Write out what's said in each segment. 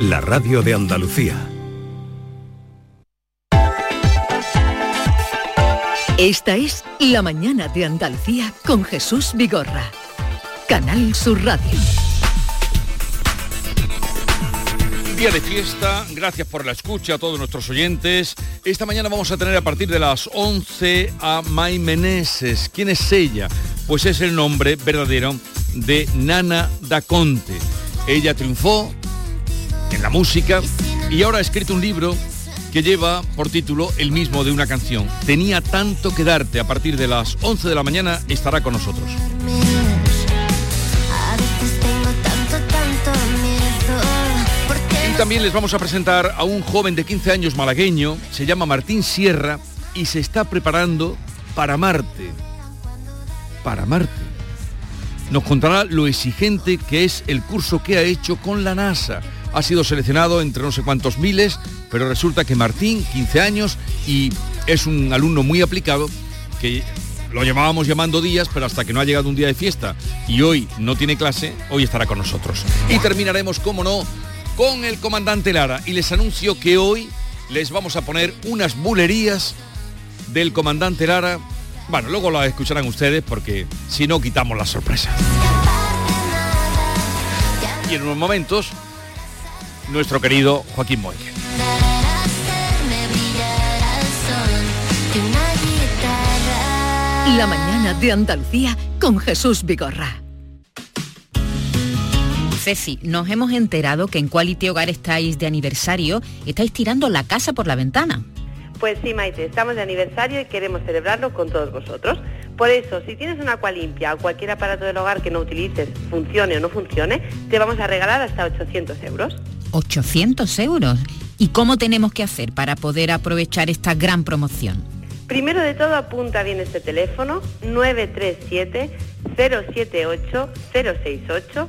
la radio de Andalucía. Esta es La mañana de Andalucía con Jesús Vigorra. Canal Sur Radio. Día de fiesta, gracias por la escucha a todos nuestros oyentes. Esta mañana vamos a tener a partir de las 11 a May Meneses. ¿Quién es ella? Pues es el nombre verdadero de Nana da Conte. Ella triunfó en la música y ahora ha escrito un libro que lleva por título el mismo de una canción. Tenía tanto que darte. A partir de las 11 de la mañana estará con nosotros. Y también les vamos a presentar a un joven de 15 años malagueño, se llama Martín Sierra y se está preparando para Marte. Para Marte. Nos contará lo exigente que es el curso que ha hecho con la NASA. Ha sido seleccionado entre no sé cuántos miles, pero resulta que Martín, 15 años, y es un alumno muy aplicado, que lo llamábamos llamando días, pero hasta que no ha llegado un día de fiesta y hoy no tiene clase, hoy estará con nosotros. Y terminaremos, como no, con el comandante Lara. Y les anuncio que hoy les vamos a poner unas bulerías del comandante Lara. Bueno, luego las escucharán ustedes porque si no quitamos la sorpresa. Y en unos momentos, nuestro querido Joaquín Moy. La mañana de Andalucía con Jesús Vigorra. Ceci, nos hemos enterado que en Quality Hogar estáis de aniversario, estáis tirando la casa por la ventana. Pues sí, Maite, estamos de aniversario y queremos celebrarlo con todos vosotros. Por eso, si tienes una agua limpia o cualquier aparato del hogar que no utilices, funcione o no funcione, te vamos a regalar hasta 800 euros. 800 euros. ¿Y cómo tenemos que hacer para poder aprovechar esta gran promoción? Primero de todo, apunta bien este teléfono, 937-078-068,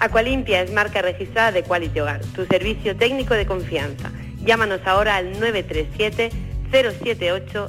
Aqualimpia es marca registrada de Quality Hogar, tu servicio técnico de confianza. Llámanos ahora al 937 078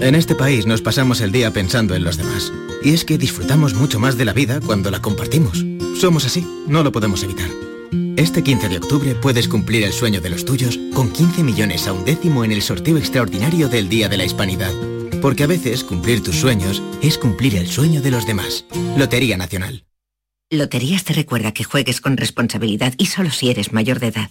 En este país nos pasamos el día pensando en los demás. Y es que disfrutamos mucho más de la vida cuando la compartimos. Somos así, no lo podemos evitar. Este 15 de octubre puedes cumplir el sueño de los tuyos con 15 millones a un décimo en el sorteo extraordinario del Día de la Hispanidad. Porque a veces cumplir tus sueños es cumplir el sueño de los demás. Lotería Nacional. Loterías te recuerda que juegues con responsabilidad y solo si eres mayor de edad.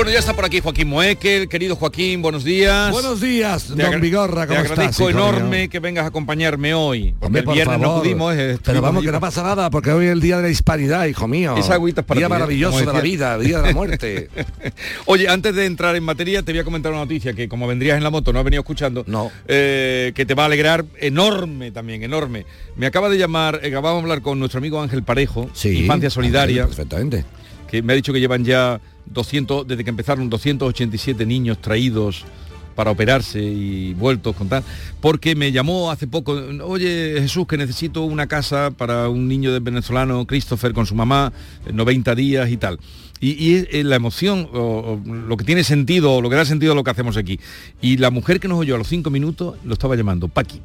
Bueno, ya está por aquí Joaquín Moekel, querido Joaquín, buenos días. Buenos días, Te don Vigorra, Te ¿cómo estás, agradezco enorme mío? que vengas a acompañarme hoy. Porque Hombre, el por viernes no pudimos. eh, Pero vamos, que no pasa nada, porque hoy es el día de la hispanidad, hijo mío. Esa agüita es para Día ti, maravilloso de la vida, día de la muerte. Oye, antes de entrar en materia, te voy a comentar una noticia que como vendrías en la moto, no has venido escuchando, No. eh, que te va a alegrar enorme también, enorme. Me acaba de llamar, eh, acabamos de hablar con nuestro amigo Ángel Parejo, Sí, Infancia Solidaria, Perfectamente. que me ha dicho que llevan ya 200, desde que empezaron 287 niños traídos para operarse y vueltos con tal, porque me llamó hace poco, oye Jesús, que necesito una casa para un niño de venezolano, Christopher, con su mamá, eh, 90 días y tal. Y, eh, la emoción, lo que tiene sentido, lo que da sentido a lo que hacemos aquí. Y la mujer que nos oyó a los cinco minutos lo estaba llamando, Paqui.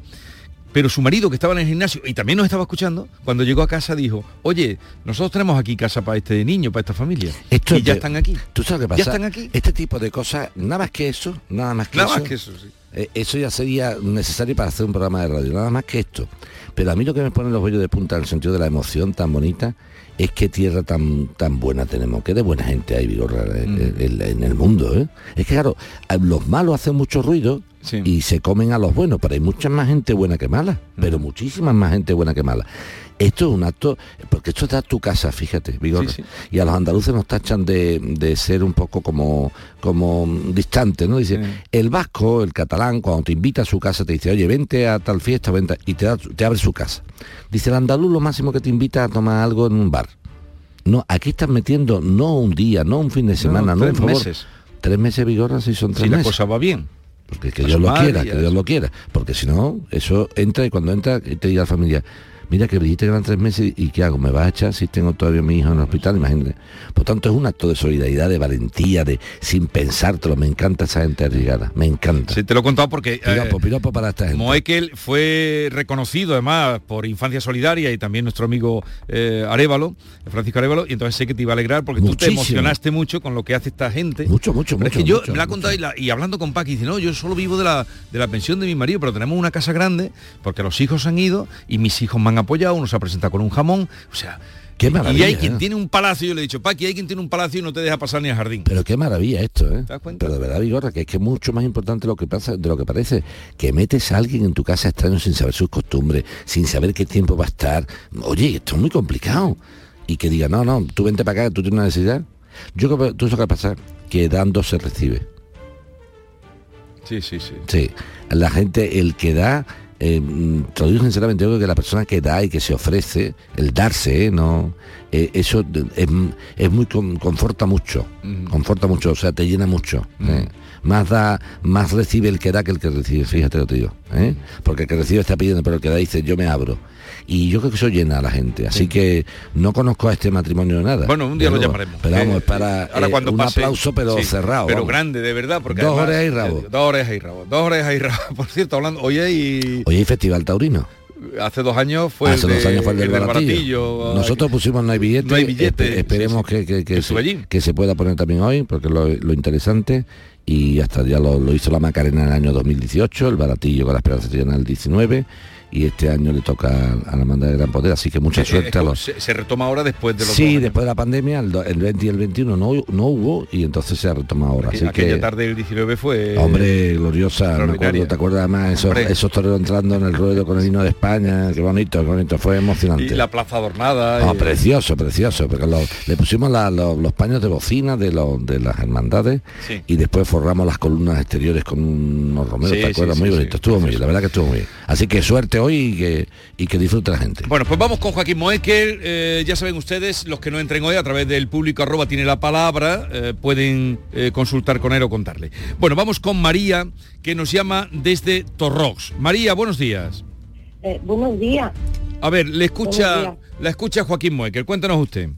Pero su marido, que estaba en el gimnasio y también nos estaba escuchando, cuando llegó a casa dijo, oye, nosotros tenemos aquí casa para este niño, para esta familia. Esto y ya están aquí. ¿Tú sabes qué pasa? Ya están aquí. Este tipo de cosas, nada más que eso, nada más que Nada eso. más que eso, sí. eh, eso ya sería necesario para hacer un programa de radio, nada más que esto. Pero a mí lo que me pone los vellos de punta en el sentido de la emoción tan bonita es que tierra tan tan buena tenemos, que de buena gente hay Vigorra, en, Mm. en- en el mundo. ¿eh? Es que claro, los malos hacen mucho ruido Sí. y se comen a los buenos, pero hay mucha más gente buena que mala, Mm. pero muchísima más gente buena que mala. Esto es un acto, porque esto está tu casa, fíjate. Sí, sí. Y a los andaluces nos tachan de, de ser un poco como, como distantes, ¿no? Dice, el vasco, el catalán, cuando te invita a su casa, te dice, oye, vente a tal fiesta, vente, y te, da- te abre su casa. Dice, el andaluz lo máximo que te invita a tomar algo en un bar. No, aquí estás metiendo no un día, no un fin de semana, no, tres un favor. meses. Tres meses vigorra si son tres Si la meses. cosa va bien. Porque que a Dios lo quiera, que Dios lo quiera. Porque si no, eso entra y cuando entra te diga la familia, mira que Brigitte eran tres meses y ¿qué hago? ¿Me vas a echar si tengo todavía a mi hijo en el hospital? Imagínate. Por tanto, es un acto de solidaridad, de valentía, de sin pensártelo. Me encanta esa gente arriesgada. Me encanta. Sí, te lo he contado porque Piropo, eh, piropo para esta gente. Moekel fue reconocido además por Infancia Solidaria y también nuestro amigo eh, Arevalo, Francisco Arevalo, y entonces sé que te iba a alegrar porque tú te emocionaste mucho con lo que hace esta gente. Mucho, mucho, Pero es mucho, que yo mucho, me la mucho. contado y, la- y hablando con Paqui, dice, no, yo solo vivo de la, de la pensión de mi marido, pero tenemos una casa grande porque los hijos han ido y mis hijos me han apoyado, uno se ha presentado con un jamón, o sea... Qué y maravilla, hay quien tiene un palacio, yo le he dicho, Paqui, hay quien tiene un palacio y no te deja pasar ni al jardín. Pero qué maravilla esto, ¿eh? ¿Te das cuenta? Pero de verdad, Vigorra, que es que es mucho más importante lo que pasa, de lo que parece. Que metes a alguien en tu casa extraño sin saber sus costumbres, sin saber qué tiempo va a estar. Oye, esto es muy complicado. Y que diga, no, no, tú vente para acá, tú tienes una necesidad. Yo creo que tú sabes qué pasa, que dando se recibe. Sí, sí, sí. Sí, la gente, el que da, eh, mm, te lo digo sinceramente, yo creo que la persona que da y que se ofrece, el darse, ¿eh? no, Eh, eso es, es muy con- conforta mucho, conforta mucho, o sea, te llena mucho. ¿eh? Más da, más recibe el que da que el que recibe, fíjate lo que te digo, porque el que recibe está pidiendo, pero el que da dice yo me abro. Y yo creo que eso llena a la gente, así que no conozco a este matrimonio de nada. Bueno, un día lo llamaremos. Pero vamos, Eh, para ahora eh, cuando un pase- aplauso, pero sí, cerrado. Pero vamos. grande, de verdad, porque Dos además- orejas y rabo. eh, Dos orejas y rabo. Dos orejas y rabo. Por cierto, hablando, oye y... Oye, ¿hay festival taurino? Hace dos años fue Hace el dos de- años fue el del baratillo. baratillo. Nosotros pusimos no hay billete. No hay billete, espe- esperemos que, que- que se, que se pueda poner también hoy, porque lo, lo interesante, y hasta ya lo, lo hizo la Macarena en el año 2018, el baratillo con la Esperanza en el 19, y este año le toca a la Manda de Gran Poder, así que mucha Eh, suerte a los... se, se retoma ahora después de los Sí, después de la pandemia, el, do- el 20 y el 21 no, no hubo, y entonces se ha retomado ahora. Así Aquella que, tarde del 19 fue... Hombre, gloriosa, me acuerdo, ¿te acuerdas además esos, esos toreros entrando en el ruedo con el himno de España? Qué bonito, qué bonito, fue emocionante. Y la plaza adornada. No, y- precioso, precioso, porque lo- le pusimos la- lo- los paños de bocina de, las hermandades Sí. y después forramos las columnas exteriores con unos romeros, Sí, ¿te acuerdas? sí, muy bonito, estuvo muy bien, la verdad que estuvo muy bien. Así que suerte hoy y que, y que disfrute la gente. Bueno, pues vamos con Joaquín Moekel. Eh, ya saben ustedes, los que no entren hoy a través del público arroba tiene la palabra, eh, pueden eh, consultar con él o contarle. Bueno, vamos con María, que nos llama desde Torrox. María, buenos días. Eh, buenos días. A ver, le escucha, la escucha Joaquín Moekel. Cuéntanos usted.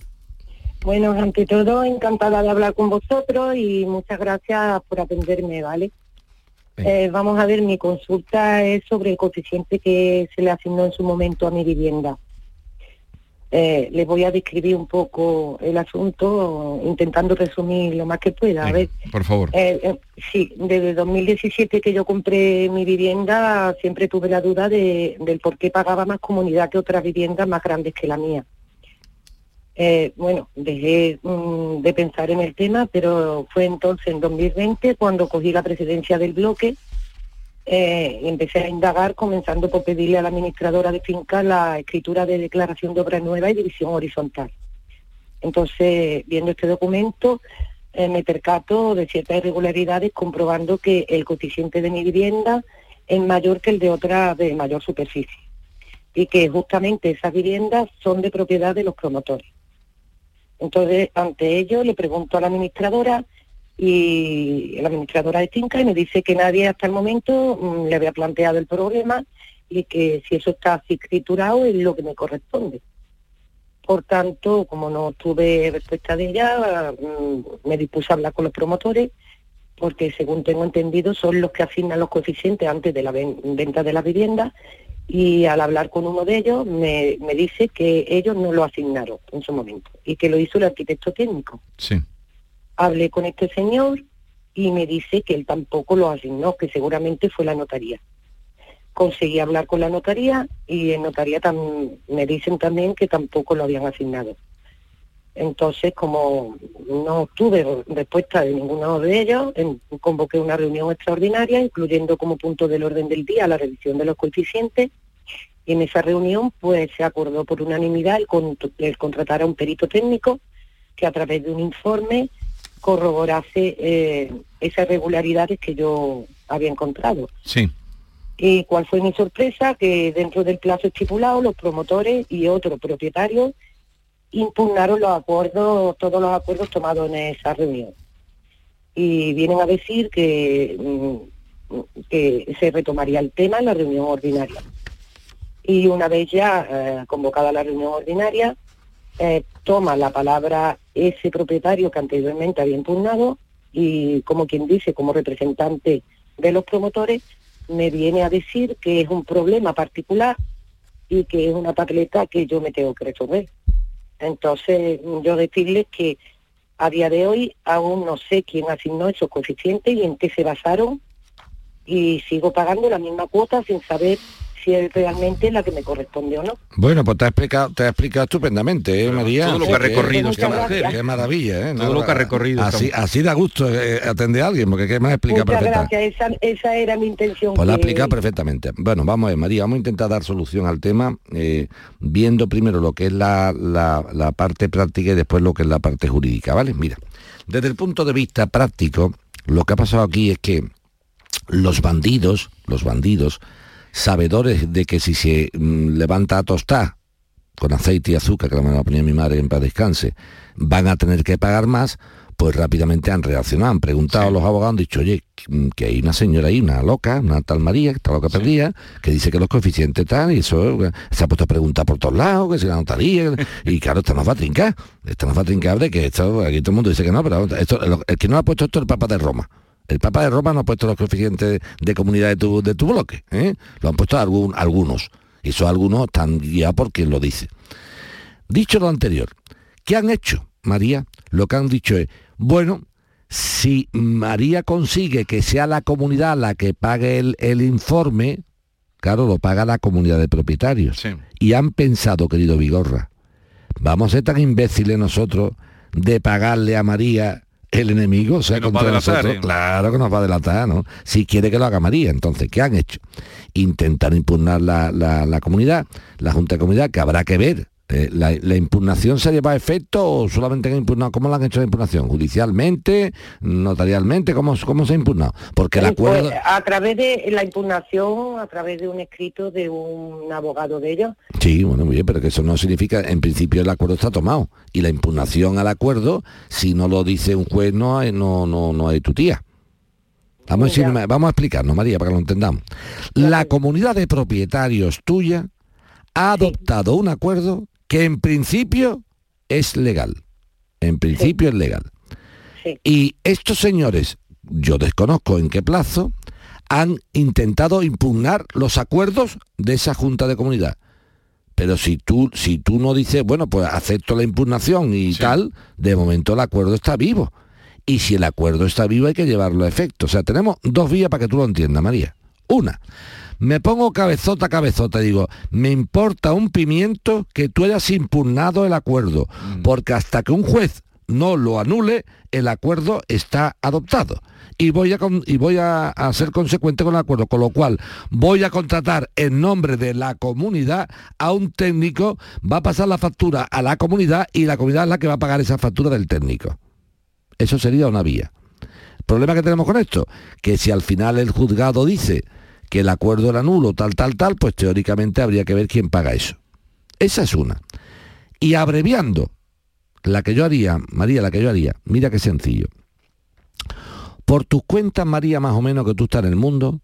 Bueno, ante todo, encantada de hablar con vosotros y muchas gracias por atenderme, ¿vale? Eh, vamos a ver, mi consulta es sobre el coeficiente que se le asignó en su momento a mi vivienda. Eh, les voy a describir un poco el asunto, intentando resumir lo más que pueda. A ver, Por favor. Eh, eh, sí, desde 2017 que yo compré mi vivienda siempre tuve la duda de, del por qué pagaba más comunidad que otras viviendas más grandes que la mía. Eh, bueno, dejé mm, de pensar en el tema, pero fue entonces en 2020 cuando cogí la presidencia del bloque eh, y empecé a indagar, comenzando por pedirle a la administradora de finca la escritura de declaración de obra nueva y división horizontal. Entonces, viendo este documento, eh, me percato de ciertas irregularidades, comprobando que el coeficiente de mi vivienda es mayor que el de otra de mayor superficie y que justamente esas viviendas son de propiedad de los promotores. Entonces, ante ello, le pregunto a la administradora y la administradora de finca y me dice que nadie hasta el momento mm, le había planteado el problema y que si eso está así escriturado es lo que me corresponde. Por tanto, como no tuve respuesta de ella, mm, me dispuse a hablar con los promotores porque según tengo entendido son los que asignan los coeficientes antes de la ven- venta de la vivienda y al hablar con uno de ellos me, me dice que ellos no lo asignaron en su momento y que lo hizo el arquitecto técnico. Sí. Hablé con este señor y me dice que él tampoco lo asignó, que seguramente fue la notaría. Conseguí hablar con la notaría y en notaría me dicen también que tampoco lo habían asignado. Entonces, como no tuve respuesta de ninguno de ellos, convoqué una reunión extraordinaria, incluyendo como punto del orden del día la revisión de los coeficientes. Y en esa reunión, pues se acordó por unanimidad el, con- el contratar a un perito técnico que a través de un informe corroborase eh, esas irregularidades que yo había encontrado. Sí. ¿Y cuál fue mi sorpresa? Que dentro del plazo estipulado, los promotores y otros propietarios impugnaron los acuerdos, todos los acuerdos tomados en esa reunión. Y vienen a decir que, mm, se retomaría el tema en la reunión ordinaria. Y una vez ya eh, convocada la reunión ordinaria, eh, toma la palabra ese propietario que anteriormente había impugnado y, como quien dice, como representante de los promotores, me viene a decir que es un problema particular y que es una papeleta que yo me tengo que resolver. Entonces, yo decirles que a día de hoy aún no sé quién asignó esos coeficientes y en qué se basaron y sigo pagando la misma cuota sin saber si es realmente la que me corresponde o no. Bueno, pues te ha explicado, te ha explicado estupendamente, ¿eh, María? todo lo que ha recorrido qué, maravilla, ¿eh? Todo lo que ha recorrido Así, así da gusto eh, atender a alguien, porque qué más explica Muchas perfectamente. gracias, esa, esa era mi intención. Pues la ha explicado perfectamente. Bueno, vamos a ver, María, vamos a intentar dar solución al tema, eh, viendo primero lo que es la, la- la parte práctica y después lo que es la parte jurídica, ¿vale? Mira, desde el punto de vista práctico, lo que ha pasado aquí es que los bandidos, los bandidos, sabedores de que si se mm, levanta a tostar con aceite y azúcar, que la me la ponía mi madre en paz descanse, van a tener que pagar más, pues rápidamente han reaccionado, han preguntado a los abogados, han dicho, oye, que- que hay una señora ahí, una loca, una tal María, que está loca perdida, que dice que los coeficientes tal, y eso eh, se ha puesto a preguntar por todos lados, que si la notaría, y claro, esto nos va a trincar, esto nos va a trincar de que esto, aquí todo el mundo dice que no, pero esto, el que no ha puesto esto es el Papa de Roma. El Papa de Roma no ha puesto los coeficientes de comunidad de tu, de tu bloque, ¿eh? lo han puesto algún- algunos. Y eso algunos están guiados por quien lo dice. Dicho lo anterior, ¿qué han hecho, María? Lo que han dicho es, bueno, si María consigue que sea la comunidad la que pague el, el informe, claro, lo paga la comunidad de propietarios. Y han pensado, querido Vigorra, vamos a ser tan imbéciles nosotros de pagarle a María el enemigo, o sea, contra delatar, nosotros. ¿eh? Claro que nos va a delatar, ¿no? Si quiere que lo haga María, entonces, ¿qué han hecho? Intentar impugnar la, la- la comunidad, la Junta de Comunidad, que habrá que ver. Eh, la, la impugnación se lleva a efecto o solamente han impugnado? ¿Cómo la han hecho la impugnación? ¿Judicialmente? ¿Notarialmente? ¿Cómo, cómo se ha impugnado? Porque el acuerdo... Pues, a través de la impugnación, a través de un escrito de un abogado de ellos, Sí, bueno, muy bien, pero que eso no significa, en principio el acuerdo está tomado. Y la impugnación al acuerdo, si no lo dice un juez, no hay, no, no, no hay tu tía. Vamos a, vamos a explicarnos, María, para que lo entendamos. La comunidad de propietarios tuya ha adoptado un acuerdo que en principio es legal. En principio es legal. Y estos señores, yo desconozco en qué plazo, han intentado impugnar los acuerdos de esa junta de comunidad. Pero si tú, si tú no dices, bueno, pues acepto la impugnación y tal, de momento el acuerdo está vivo. Y si el acuerdo está vivo hay que llevarlo a efecto. O sea, tenemos dos vías para que tú lo entiendas, María. Una, me pongo cabezota a cabezota y digo, me importa un pimiento que tú hayas impugnado el acuerdo, porque hasta que un juez no lo anule, el acuerdo está adoptado. Y voy, a, con- y voy a, a ser consecuente con el acuerdo, con lo cual voy a contratar en nombre de la comunidad a un técnico, va a pasar la factura a la comunidad y la comunidad es la que va a pagar esa factura del técnico. Eso sería una vía. El problema que tenemos con esto, que si al final el juzgado dice que el acuerdo era nulo, tal, tal, tal, pues teóricamente habría que ver quién paga eso. Esa es una. Y abreviando, la que yo haría, María, la que yo haría, mira qué sencillo. Por tus cuentas, María, más o menos que tú estás en el mundo,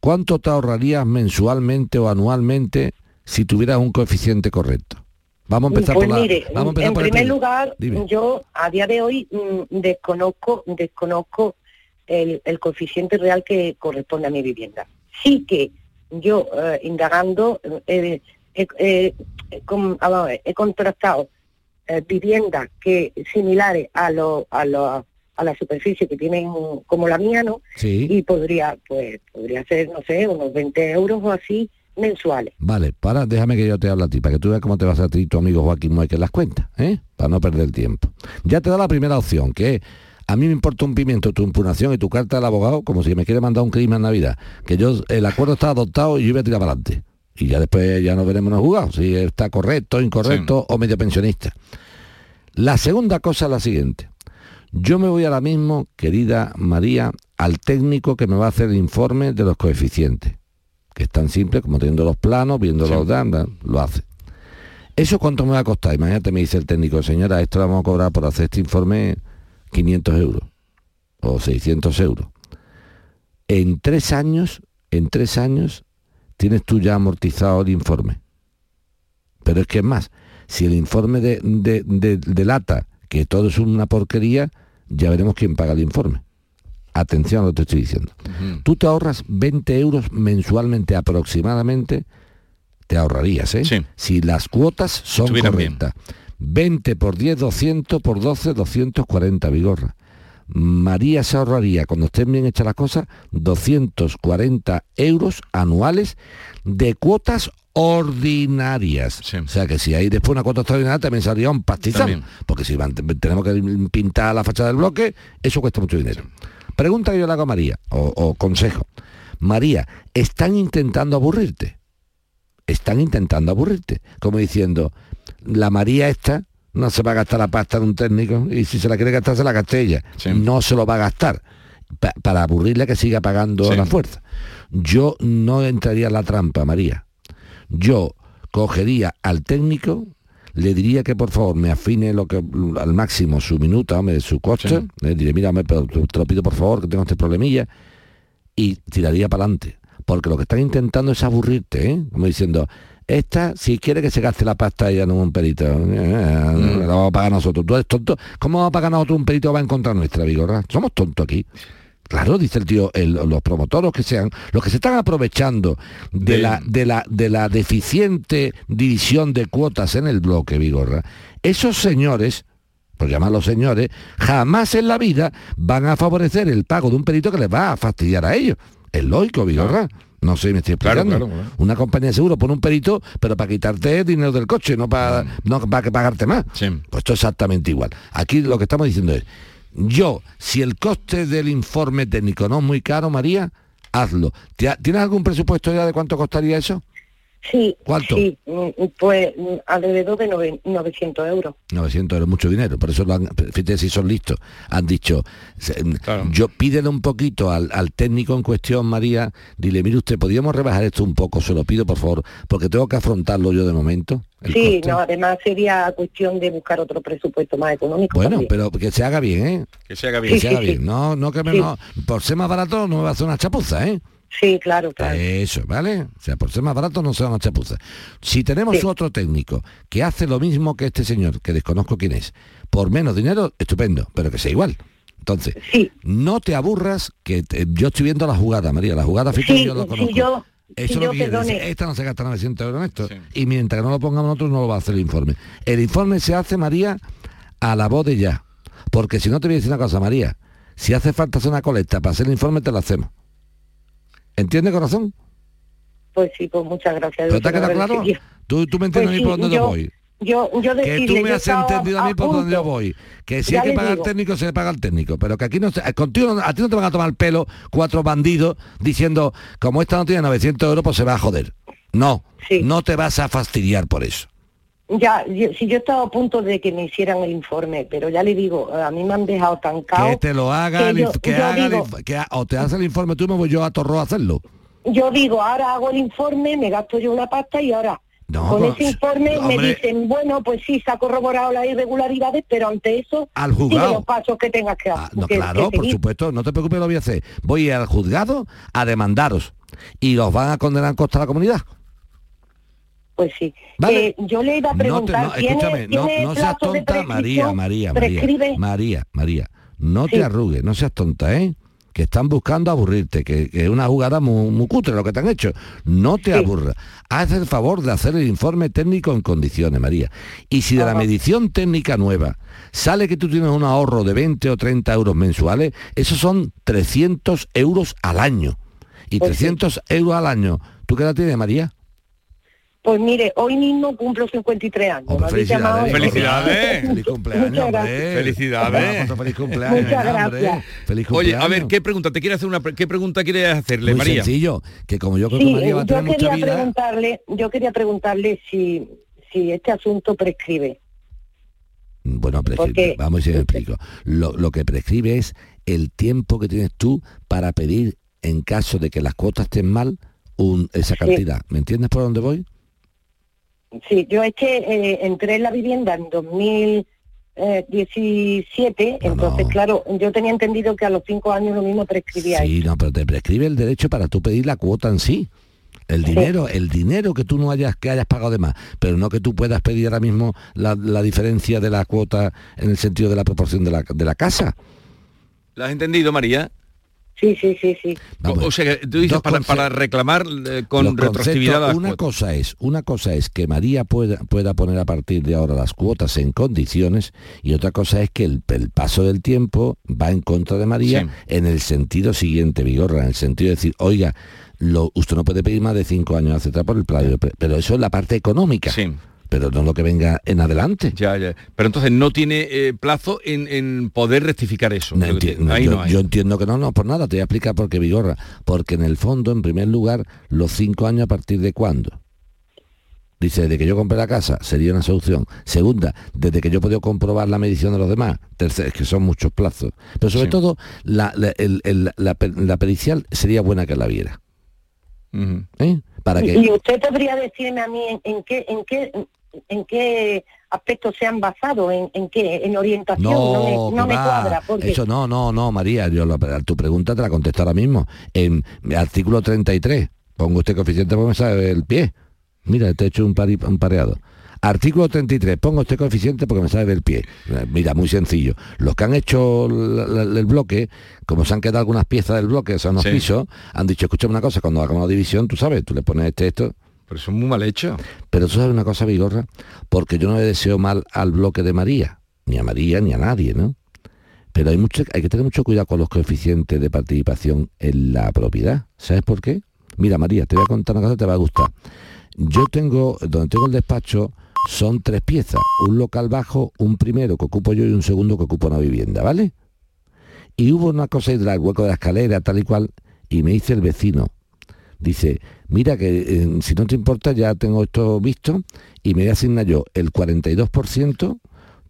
¿cuánto te ahorrarías mensualmente o anualmente si tuvieras un coeficiente correcto? Vamos a empezar pues por la... mire, vamos a empezar en por primer lugar, Dime. yo a día de hoy mm, desconozco, desconozco el, el coeficiente real que corresponde a mi vivienda. Sí que yo, eh, indagando, eh, eh, eh, con- ah, ver, he contrastado eh, viviendas que similares a, lo, a, lo- a la superficie que tienen como la mía, ¿no? Sí. Y podría, pues, podría ser, no sé, unos 20 euros o así mensuales. Vale, para, déjame que yo te hable a ti, para que tú veas cómo te vas a ti tu amigo Joaquín Mueque las cuentas, ¿eh? Para no perder el tiempo. Ya te da la primera opción, que es, a mí me importa un pimiento tu impugnación y tu carta del abogado, como si me quiere mandar un crimen en Navidad. Que yo, el acuerdo está adoptado y yo voy a tirar para adelante. Y ya después ya nos veremos en el juzgado, si está correcto, incorrecto o medio pensionista. La segunda cosa es la siguiente. Yo me voy ahora mismo, querida María, al técnico que me va a hacer el informe de los coeficientes que es tan simple como teniendo los planos, viendo los datos, lo hace. ¿Eso cuánto me va a costar? Imagínate, me dice el técnico, señora, esto lo vamos a cobrar por hacer este informe 500 euros o 600 euros. En tres años, en tres años, tienes tú ya amortizado el informe. Pero es que es más, si el informe de, de, de- delata que todo es una porquería, ya veremos quién paga el informe. Atención a lo que te estoy diciendo. Tú te ahorras 20 euros mensualmente aproximadamente, te ahorrarías, ¿eh? Si las cuotas son Estuvieran bien. Correctas. 20 por 10, 200 por 12, 240, Vigorra. María se ahorraría, cuando estén bien hechas las cosas, 240 euros anuales de cuotas ordinarias. O sea que si hay después una cuota extraordinaria también saldría un pastizal. También. Porque si van- tenemos que pintar la fachada del bloque, eso cuesta mucho dinero. Pregunta que yo le hago a María, o, o consejo. María, ¿están intentando aburrirte? Están intentando aburrirte. Como diciendo, la María esta no se va a gastar la pasta de un técnico y si se la quiere gastar se la gaste ella. No se lo va a gastar. Pa- para aburrirle que siga pagando Sí. la fuerza. Yo no entraría en la trampa, María. Yo cogería al técnico, le diría que por favor me afine lo que al máximo su minuta, hombre, su coste, le diré, mira, te lo pido por favor, que tengo este problemilla, y tiraría para adelante. Porque lo que están intentando es aburrirte, ¿eh? Como diciendo, esta, si quiere que se gaste la pasta ella no un perito, eh, la vamos a pagar nosotros. Tú eres tonto. ¿Cómo vamos a pagar nosotros un perito que va en contra nuestra, Vigorra? Somos tontos aquí. Claro, dice el tío, el- los promotores que sean, los que se están aprovechando de, De- la, de, la, de la deficiente división de cuotas en el bloque, Vigorra, esos señores, por llamarlos señores, jamás en la vida van a favorecer el pago de un perito que les va a fastidiar a ellos. Es lógico, Vigorra. No sé, me estoy explicando. claro, claro. Una compañía de seguro pone un perito, pero para quitarte dinero del coche, no para, no para pagarte más. Pues esto es exactamente igual. Aquí lo que estamos diciendo es, yo, si el coste del informe técnico no es muy caro, María, hazlo. ¿Te ha- ¿Tienes algún presupuesto ya de cuánto costaría eso? Sí, ¿Cuánto? sí, pues alrededor de nove- 900 euros. 900 euros, mucho dinero, por eso lo han, fíjate si son listos. Han dicho, se- yo pídele un poquito al, al técnico en cuestión, María, dile, mire usted, ¿podríamos rebajar esto un poco? Se lo pido, por favor, porque tengo que afrontarlo yo de momento. Sí, coste". no, además sería cuestión de buscar otro presupuesto más económico. Bueno, también. pero que se haga bien, ¿eh? Que se haga Que bien. se Sí, haga sí, bien. sí. No, no que me Sí. no- por ser más barato no me va a hacer una chapuza, ¿eh? Sí, claro, claro. Eso, ¿vale? O sea, por ser más barato no se van a chapuza. Si tenemos otro técnico que hace lo mismo que este señor, que desconozco quién es, por menos dinero, estupendo, pero que sea igual. Entonces, no te aburras, que te- yo estoy viendo la jugada, María, la jugada fíjate, Sí, yo la si conozco. yo- Eso si es lo yo, que decir, esta no se gasta 900 euros en esto. Y mientras que no lo pongamos nosotros, no lo va a hacer el informe. El informe se hace, María, a la voz de ya. Porque si no te voy a decir una cosa, María, si hace falta hacer una colecta para hacer el informe, te lo hacemos. ¿Entiende, corazón? Pues sí, pues muchas gracias. ¿Pero te ha quedado claro? ¿Tú, tú me entiendes Pues a mí por dónde yo yo- voy? Yo, yo Que tú me has entendido a mí por dónde yo voy. Que si Ya hay que pagar al técnico, se le paga al técnico. Pero que aquí no se, contigo, no- a ti no te van a tomar el pelo cuatro bandidos diciendo, como esta no tiene 900 euros, pues se va a joder. No, no te vas a fastidiar por eso. Ya, yo- si yo estaba a punto de que me hicieran el informe, pero ya le digo, a mí me han dejado tan cao. Que te lo haga, que yo- que yo haga digo- que ha- o te hace el informe tú y me voy yo a Torro a hacerlo. Yo digo, ahora hago el informe, me gasto yo una pasta y ahora No, con pues, ese informe me dicen, bueno, pues sí, se ha corroborado las irregularidades, pero ante eso Al juzgado. los pasos que tengas que, Ah, No, que- claro, que por supuesto, no te preocupes, lo voy a hacer. Voy al juzgado a demandaros y los van a condenar de la comunidad. Pues sí. Vale. Eh, yo le iba a No, te- preguntar, no, ¿tiene, escúchame, no, seas tonta, María? María, María. María, María, no Sí. te arrugues, no seas tonta, ¿eh? Que están buscando aburrirte, que, que es una jugada muy, muy cutre lo que te han hecho. No te aburras. Haz el favor de hacer el informe técnico en condiciones, María. Y si de la medición técnica nueva sale que tú tienes un ahorro de 20 o 30 euros mensuales, esos son 300 euros al año. Y Pues sí. 300 euros al año, ¿tú qué edad tienes, María? Pues mire, hoy mismo cumplo 53 años. Me habéis llamado- Felicidades. Feliz cumpleaños, hombre. Felicidades. Feliz cumpleaños, Muchas gracias. Feliz Oye, a ver, cumpleaños. ¿qué pregunta? ¿Te quiere hacer una pre- qué pregunta quieres hacerle, Muy María? sencillo, que como yo creo que Sí, María va a yo tener mucha quería vida, preguntarle, yo quería preguntarle si, si este asunto prescribe. bueno, prescribe, Porque- vamos a si me explico. Lo, lo que prescribe es el tiempo que tienes tú para pedir, en caso de que las cuotas estén mal, un- esa cantidad. ¿Me entiendes por dónde voy? Sí, yo es que eh, entré en la vivienda en 2017, entonces claro, yo tenía entendido que a los cinco años lo mismo prescribía. Sí, no, pero te prescribe el derecho para tú pedir la cuota en sí. El dinero, el dinero que tú no hayas, que hayas pagado de más, pero no que tú puedas pedir ahora mismo la, la diferencia de la cuota en el sentido de la proporción de la, de la casa. ¿La has entendido, María? Sí, sí, sí, sí. O, o sea, que tú dices para, reclamar eh, con retroactividad una cuotas. cosa es una cosa es que María pueda, pueda poner a partir de ahora las cuotas en condiciones y otra cosa es que el, el paso del tiempo va en contra de María Sí. en el sentido siguiente Vigorra en el sentido de decir oiga lo, usted no puede pedir más de cinco años atrás por el plazo pero eso es la parte económica pero no lo que venga en adelante Ya, ya. Pero entonces no tiene eh, plazo en, en poder rectificar eso. No Lo que enti- te- no, Ahí yo, no hay. yo entiendo que no, no, por nada, te voy a explicar por qué Vigorra. Porque en el fondo, en primer lugar, los cinco años a partir de cuándo. Dice, desde que yo compré la casa sería una solución. Segunda, desde que yo he podido comprobar la medición de los demás. Tercera, es que son muchos plazos. Pero sobre Sí. todo, la, la- el- el- la per- la pericial sería buena que la viera. ¿Eh? Para que... Y usted podría decirme a mí en, en qué, en qué, en qué aspectos se han basado, en, en qué, en orientación, no, me, no me va. cuadra, porque Eso no, no, no, María, yo lo- tu pregunta te la contesto ahora mismo. En artículo 33, pongo usted coeficiente porque me sabe el pie. Mira, te he hecho un, pari- un pareado. Artículo 33, pongo este coeficiente porque me sale del pie. Mira, muy sencillo. Los que han hecho la- la- el bloque, como se han quedado algunas piezas del bloque, o sea, unos Sí. pisos, han dicho, escúchame una cosa, cuando hagamos la división, tú sabes, tú le pones este, esto. Pero eso es muy mal hecho. Pero tú sabes una cosa, Vigorra, porque yo no le deseo mal al bloque de María, ni a María, ni a nadie, ¿no? Pero hay, mucho, hay que tener mucho cuidado con los coeficientes de participación en la propiedad. ¿Sabes por qué? Mira, María, te voy a contar una cosa que te va a gustar. Yo tengo, donde tengo el despacho, son tres piezas. Un local bajo, un primero que ocupo yo y un segundo que ocupa una vivienda, ¿vale? Y hubo una cosa ahí del hueco de la escalera, tal y cual, y me dice el vecino, dice, mira que eh, si no te importa ya tengo esto visto y me voy a asignar yo el 42%,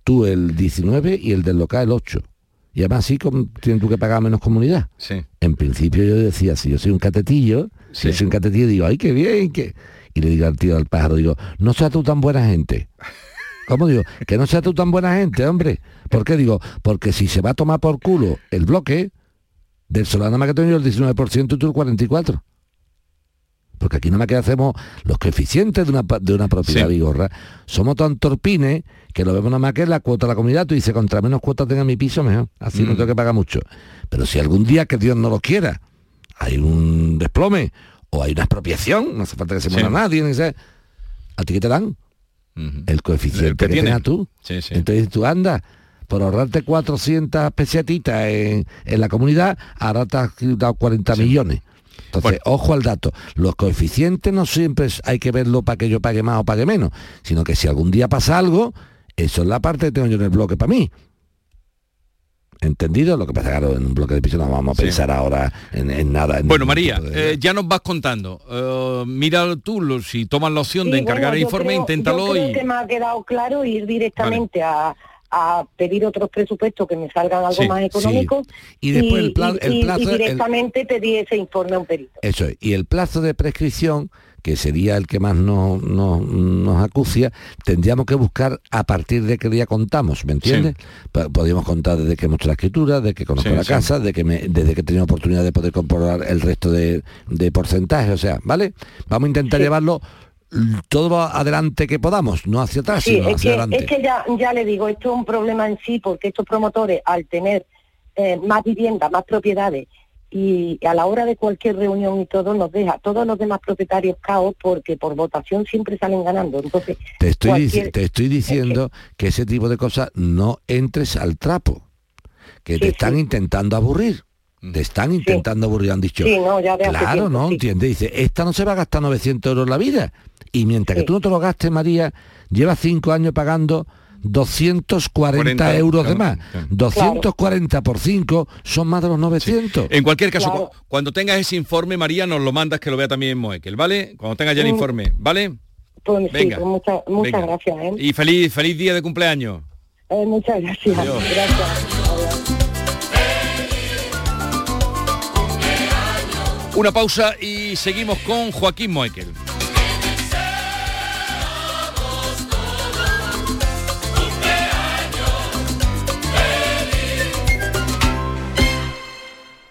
tú el 19% y el del local el 8%. Y además como tienes tú que pagar menos comunidad. Sí. En principio yo decía, si yo soy un catetillo, si yo soy un catetillo, digo, ay, qué bien, que... Y le digo al tío al pájaro, digo, no seas tú tan buena gente. ¿Cómo digo? Que no seas tú tan buena gente, hombre. ¿Por qué digo? Porque si se va a tomar por culo el bloque, del solar nada más que tengo yo el 19% y tú el 44%. Porque aquí nada más que hacemos los coeficientes de una, de una propiedad vigorra. Somos tan torpines que lo vemos nada más que en la cuota de la comunidad. Tú dices, contra menos cuotas tenga mi piso, mejor. Así no Mm. tengo que pagar mucho. Pero si algún día, que Dios no lo quiera, hay un desplome o hay una expropiación, no hace falta que se Sí. muera nadie, ni sea, ¿a ti qué te dan? El coeficiente El que que, tiene. tengas tú. Sí, sí. Entonces tú andas, por ahorrarte 400 pesetitas en, en la comunidad, ahora te has dado 40 millones. Entonces, ojo al dato. Los coeficientes no siempre hay que verlo para que yo pague más o pague menos, sino que si algún día pasa algo, eso es la parte que tengo yo en el bloque para mí. ¿Entendido? Lo que pasa, claro, en un bloque de piso no vamos a Sí. pensar ahora en, en nada. en Bueno, María, de- eh, ya nos vas contando. Eh, mira tú, lo- si tomas la opción de encargar bueno, el informe, creo- inténtalo yo creo y... que me ha quedado claro ir directamente a, a pedir otros presupuestos que me salgan algo Sí, más sí. económicos Y después el pla- el y- y plazo- el- directamente pedir ese informe a un perito. Eso es. Y el plazo de prescripción, que sería el que más nos, nos, nos acucia, tendríamos que buscar a partir de qué día contamos, ¿me entiendes? Po- Podríamos contar desde que hemos hecho la escritura, de que conozco Sí, la sí. casa, de que me- desde que he tenido oportunidad de poder comprobar el resto de, de porcentaje, o sea, ¿vale? Vamos a intentar llevarlo todo adelante que podamos, no hacia atrás, Sí, sino es hacia que, adelante. es que ya, ya le digo, esto es un problema en sí porque estos promotores al tener eh, más viviendas, más propiedades y a la hora de cualquier reunión y todo nos deja todos los demás propietarios caos porque por votación siempre salen ganando. Entonces, Te estoy, cualquier- te estoy diciendo que ese tipo de cosas no entres al trapo, que te están intentando aburrir. Te están intentando aburrir, han dicho. Sí, no, ya claro, tiempo, ¿no? sí. ¿Entiendes? Dice, esta no se va a gastar 900 euros la vida. Y mientras que tú no te lo gastes, María, lleva cinco años pagando 240 40, euros de más. claro. 240 por 5 son más de los 900. En cualquier caso, cu- cuando tengas ese informe, María, nos lo mandas que lo vea también Moekel, ¿vale? Cuando tengas ya el Mm. informe, ¿vale? pues, sí, Venga, pues muchas, muchas venga. gracias. ¿eh? Y feliz, feliz día de cumpleaños. Eh, muchas gracias. Adiós. Gracias. Una pausa y seguimos con Joaquín Moekel.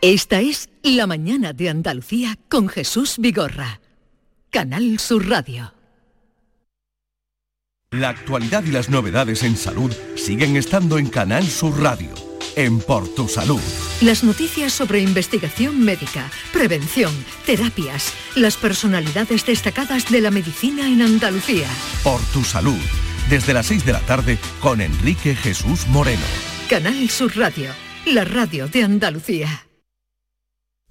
Esta es La mañana de Andalucía con Jesús Vigorra. Canal Sur Radio. La actualidad y las novedades en salud siguen estando en Canal Sur Radio, en Por Tu Salud. Las noticias sobre investigación médica, prevención, terapias, las personalidades destacadas de la medicina en Andalucía. Por Tu Salud, desde las 6 de la tarde con Enrique Jesús Moreno. Canal Sur Radio, la radio de Andalucía.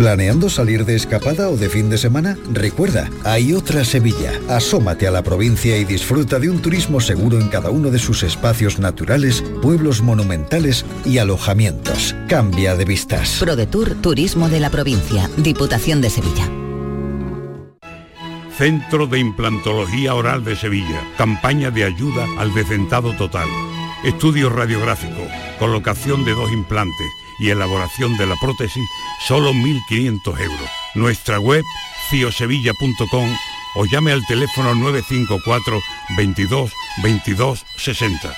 ¿Planeando salir de escapada o de fin de semana? Recuerda, hay otra Sevilla. Asómate a la provincia y disfruta de un turismo seguro en cada uno de sus espacios naturales, pueblos monumentales y alojamientos. Cambia de vistas. ProDetour Turismo de la Provincia, Diputación de Sevilla. Centro de Implantología Oral de Sevilla. Campaña de ayuda al decentado total. Estudio radiográfico. Colocación de dos implantes y elaboración de la prótesis, solo 1.500 euros. Nuestra web, ciosevilla.com o llame al teléfono 954 22 22 60.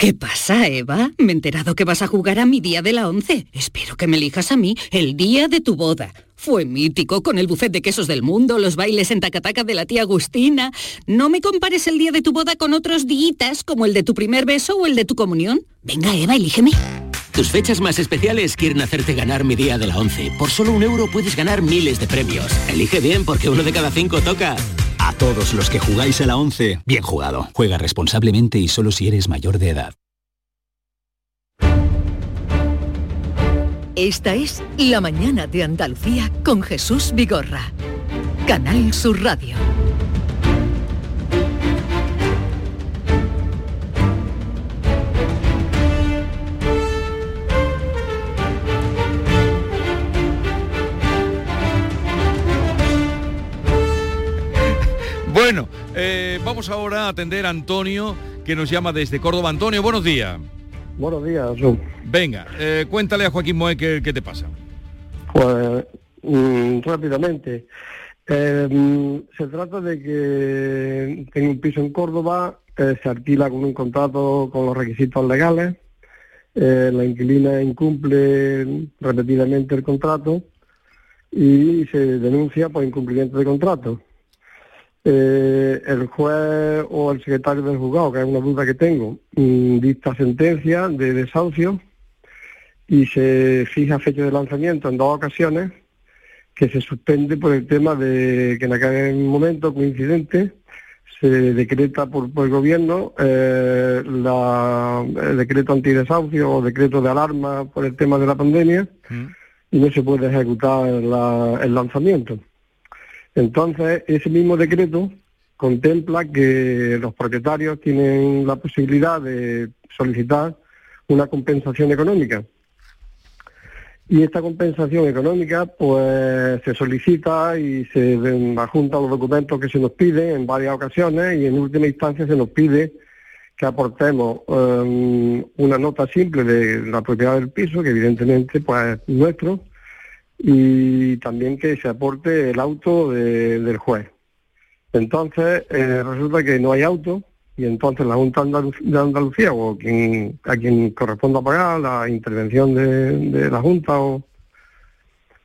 ¿Qué pasa, Eva? Me he enterado que vas a jugar a mi día de la once. Espero que me elijas a mí el día de tu boda. Fue mítico con el buffet de quesos del mundo, los bailes en tacataca de la tía Agustina. No me compares el día de tu boda con otros días como el de tu primer beso o el de tu comunión. Venga, Eva, elígeme. Tus fechas más especiales quieren hacerte ganar mi día de la 11. Por solo un euro puedes ganar miles de premios. Elige bien porque uno de cada cinco toca. A todos los que jugáis a la 11, bien jugado. Juega responsablemente y solo si eres mayor de edad. Esta es La Mañana de Andalucía con Jesús Vigorra. Canal Sur Radio. Bueno, eh, vamos ahora a atender a Antonio, que nos llama desde Córdoba. Antonio, buenos días. Buenos días, Jesús. Venga, eh, cuéntale a Joaquín Moe qué, qué te pasa. Pues mm, rápidamente. Eh, mm, se trata de que tengo un piso en Córdoba, eh, se alquila con un contrato con los requisitos legales, eh, la inquilina incumple repetidamente el contrato y se denuncia por incumplimiento de contrato. Eh, el juez o el secretario del juzgado, que es una duda que tengo, mm, dicta sentencia de desahucio y se fija fecha de lanzamiento en dos ocasiones que se suspende por el tema de que en aquel momento coincidente se decreta por, por el gobierno eh, la, el decreto antidesahucio o decreto de alarma por el tema de la pandemia y no se puede ejecutar la- el lanzamiento. Entonces, ese mismo decreto contempla que los propietarios tienen la posibilidad de solicitar una compensación económica. Y esta compensación económica, pues se solicita y se adjunta los documentos que se nos piden en varias ocasiones y en última instancia se nos pide que aportemos eh, una nota simple de la propiedad del piso, que evidentemente pues es nuestro, y también que se aporte el auto de- del juez. Entonces, eh, resulta que no hay auto y entonces la Junta de Andalucía o quien, a quien corresponda pagar la intervención de, la Junta, o,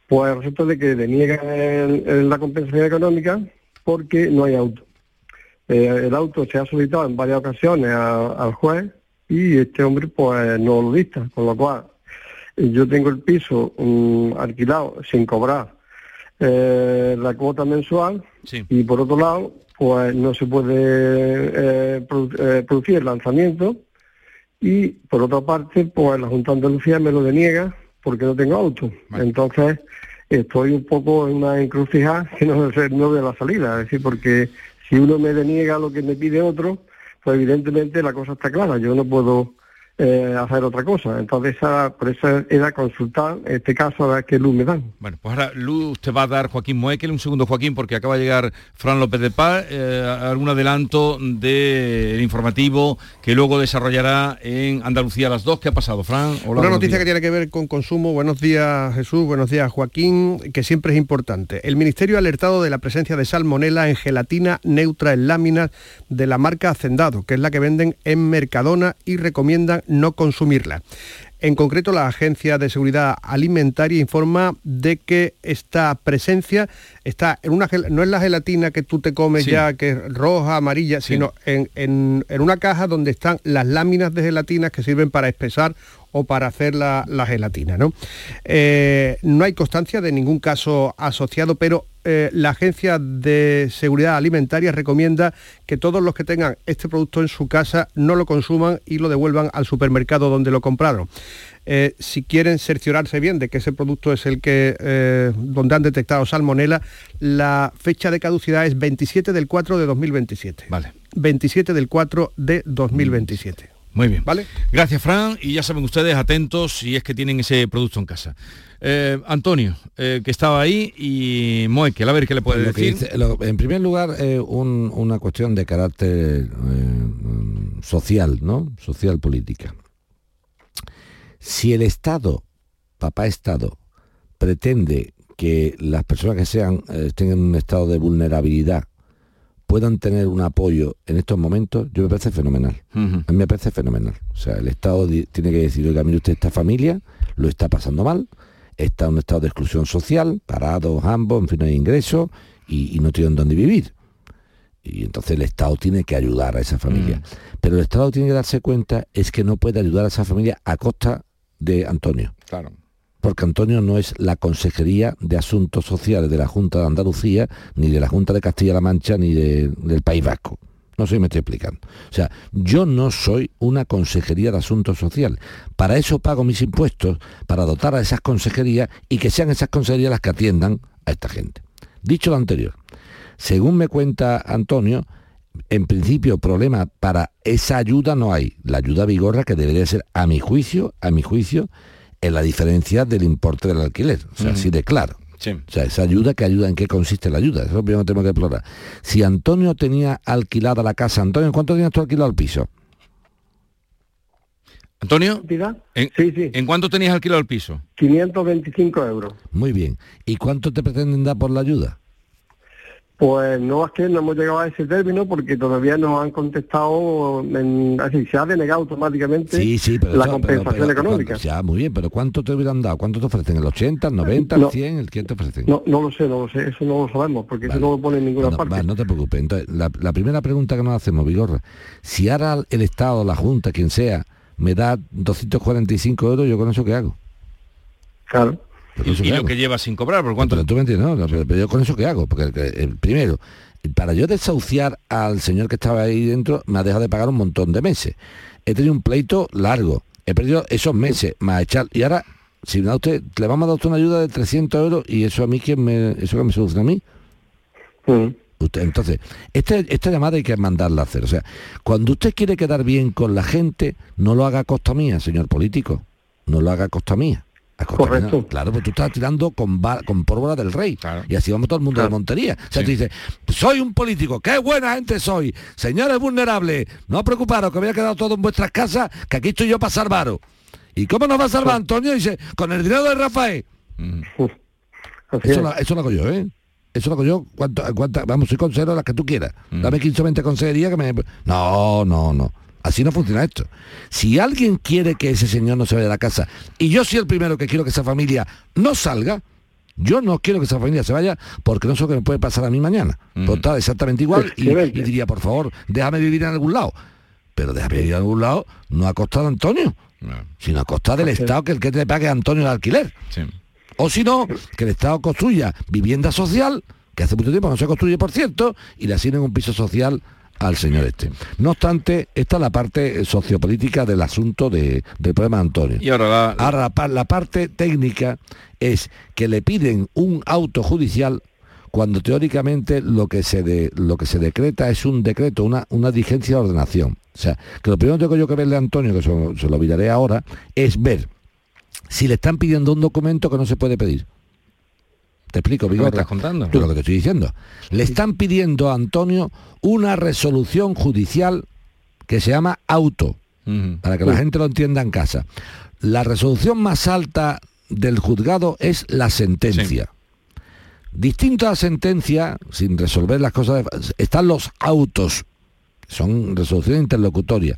pues resulta de que deniega el- la compensación económica porque no hay auto. Eh, el auto se ha solicitado en varias ocasiones al juez y este hombre pues no lo dicta, con lo cual yo tengo el piso mm, alquilado sin cobrar eh, la cuota mensual y por otro lado pues no se puede eh, produ- eh, producir el lanzamiento y por otra parte pues la Junta de Andalucía me lo deniega porque no tengo auto. Entonces estoy un poco en una encrucijada que no sé no de la salida es decir porque si uno me deniega lo que me pide otro pues evidentemente la cosa está clara. Yo no puedo eh, hacer otra cosa. Entonces, esa, por eso era consultar, este caso, a ver qué luz me dan. Bueno, pues ahora luz te va a dar Joaquín Moekel. Un segundo, Joaquín, porque acaba de llegar Fran López de Paz. eh, algún adelanto del informativo que luego desarrollará en Andalucía a las dos. ¿Qué ha pasado, Fran? Hola, Una noticia días. que tiene que ver con consumo. Buenos días Jesús, buenos días Joaquín, que siempre es importante. El Ministerio ha alertado de la presencia de salmonela en gelatina neutra en láminas de la marca Hacendado, que es la que venden en Mercadona y recomiendan no consumirla. En concreto, la Agencia de Seguridad Alimentaria informa de que esta presencia está en una gel- no es la gelatina que tú te comes Sí. ya, que es roja, amarilla, sino en, en- en una caja donde están las láminas de gelatina que sirven para espesar o para hacer la, la gelatina. ¿no? Eh, no hay constancia de ningún caso asociado, pero eh, la Agencia de Seguridad Alimentaria recomienda que todos los que tengan este producto en su casa no lo consuman y lo devuelvan al supermercado donde lo compraron. Eh, si quieren cerciorarse bien de que ese producto es el que eh, donde han detectado salmonela, la fecha de caducidad es 27 del 4 de 2027. Vale. 27 del 4 de 2027. Muy bien. ¿Vale? Gracias, Fran. Y ya saben ustedes, atentos si es que tienen ese producto en casa. Eh, Antonio, eh, que estaba ahí, y Moekel, a ver qué le puede decir. dice- lo- en primer lugar, eh, un- una cuestión de carácter social, ¿no? Social política. Si el Estado, papá Estado, pretende que las personas que sean estén en un estado de vulnerabilidad puedan tener un apoyo en estos momentos, yo me parece fenomenal. A mí me parece fenomenal. O sea, el Estado tiene que decir, oiga, mire usted, esta familia lo está pasando mal, está en un estado de exclusión social, parados ambos, en fin, no hay ingresos y, y no tienen dónde vivir. Y entonces el Estado tiene que ayudar a esa familia. Pero el Estado tiene que darse cuenta es que no puede ayudar a esa familia a costa de Antonio. Claro. Porque Antonio no es la Consejería de Asuntos Sociales de la Junta de Andalucía, ni de la Junta de Castilla-La Mancha, ni de- del País Vasco. No sé si me estoy explicando. O sea, yo no soy una consejería de asuntos sociales. Para eso pago mis impuestos, para dotar a esas consejerías y que sean esas consejerías las que atiendan a esta gente. Dicho lo anterior, según me cuenta Antonio, en principio problema para esa ayuda no hay. La ayuda vigorra que debería ser, a mi juicio, a mi juicio, en la diferencia del importe del alquiler. O sea, así de claro. Sí. O sea, esa ayuda que ayuda, ¿en qué consiste la ayuda? Eso es lo primero que tenemos que explorar. Si Antonio tenía alquilada la casa, Antonio, ¿en cuánto tenías tú alquilado el piso? Antonio, ¿en, Sí, sí. ¿en cuánto tenías alquilado el piso? 525 euros. Muy bien. ¿Y cuánto te pretenden dar por la ayuda? Pues no es que no hemos llegado a ese término porque todavía nos han contestado, en, así se ha denegado automáticamente Sí, sí, pero la eso- compensación pero- económica. ya, muy bien, pero ¿cuánto te hubieran dado? ¿Cuánto te ofrecen? ¿El 80, el 90, el No. 100? ¿El qué te ofrecen? No, no lo sé, no lo sé, eso no lo sabemos porque eso no lo pone en ninguna Bueno, parte. no te preocupes. Entonces, la, la primera pregunta que nos hacemos, Vigorra, si ahora el Estado, la Junta, quien sea, me da 245 euros, ¿yo con eso qué hago? Claro. Y, y lo que lleva sin cobrar, ¿por cuánto? Pero tú me entiendes, ¿no? Pero, pero yo con eso qué hago? Porque eh, primero, para yo desahuciar al señor que estaba ahí dentro, me ha dejado de pagar un montón de meses. He tenido un pleito largo. He perdido esos meses, más echar. Y ahora, si me da usted, le vamos a dar usted una ayuda de 300 euros y eso a mí, ¿quién me, eso que me soluciona a mí? Usted, entonces, este- esta llamada hay que mandarla a hacer. O sea, cuando usted quiere quedar bien con la gente, no lo haga a costa mía, señor político. No lo haga a costa mía. Correcto. Claro, pues tú estás tirando con, con pólvora del rey. Y así vamos todo el mundo de Montería. O sea, tú dices, soy un político, qué buena gente soy. Señores vulnerables, no os preocuparos, que había quedado todo en vuestras casas, que aquí estoy yo para salvaros. ¿Y cómo nos va a salvar Antonio? Dice, con el dinero de Rafael. Eso, lo- eso lo hago yo, ¿eh? Eso lo hago yo, ¿cuánto, cuánta- vamos, soy consejero las que tú quieras. Dame 15 o 20 consejerías que me... No, no, no. Así no funciona esto. Si alguien quiere que ese señor no se vaya de la casa, y yo soy el primero que quiero que esa familia no salga, yo no quiero que esa familia se vaya porque no sé lo que me puede pasar a mí mañana. Pues está exactamente igual y, y diría, por favor, déjame vivir en algún lado. Pero déjame vivir en algún lado no a costa de Antonio, sino a costa del Estado que el que te pague a Antonio el alquiler. O si no, que el Estado construya vivienda social, que hace mucho tiempo no se construye, por cierto, y le asignen un piso social al señor este. No obstante, esta es la parte sociopolítica del asunto de- del problema de Antonio. Y ahora la, Ahora, la parte técnica es que le piden un auto judicial cuando teóricamente lo que se, de- lo que se decreta es un decreto, una, una diligencia de ordenación. O sea, que lo primero que tengo yo que verle a Antonio, que se, lo- se lo miraré ahora, es ver si le están pidiendo un documento que no se puede pedir. Te explico, ¿Qué me Vigorra. estás contando? Tú lo que te estoy diciendo. Le están pidiendo a Antonio una resolución judicial que se llama auto, para que la gente lo entienda en casa. La resolución más alta del juzgado es la sentencia. Distinto a la sentencia, sin resolver las cosas, están los autos, son resoluciones interlocutorias.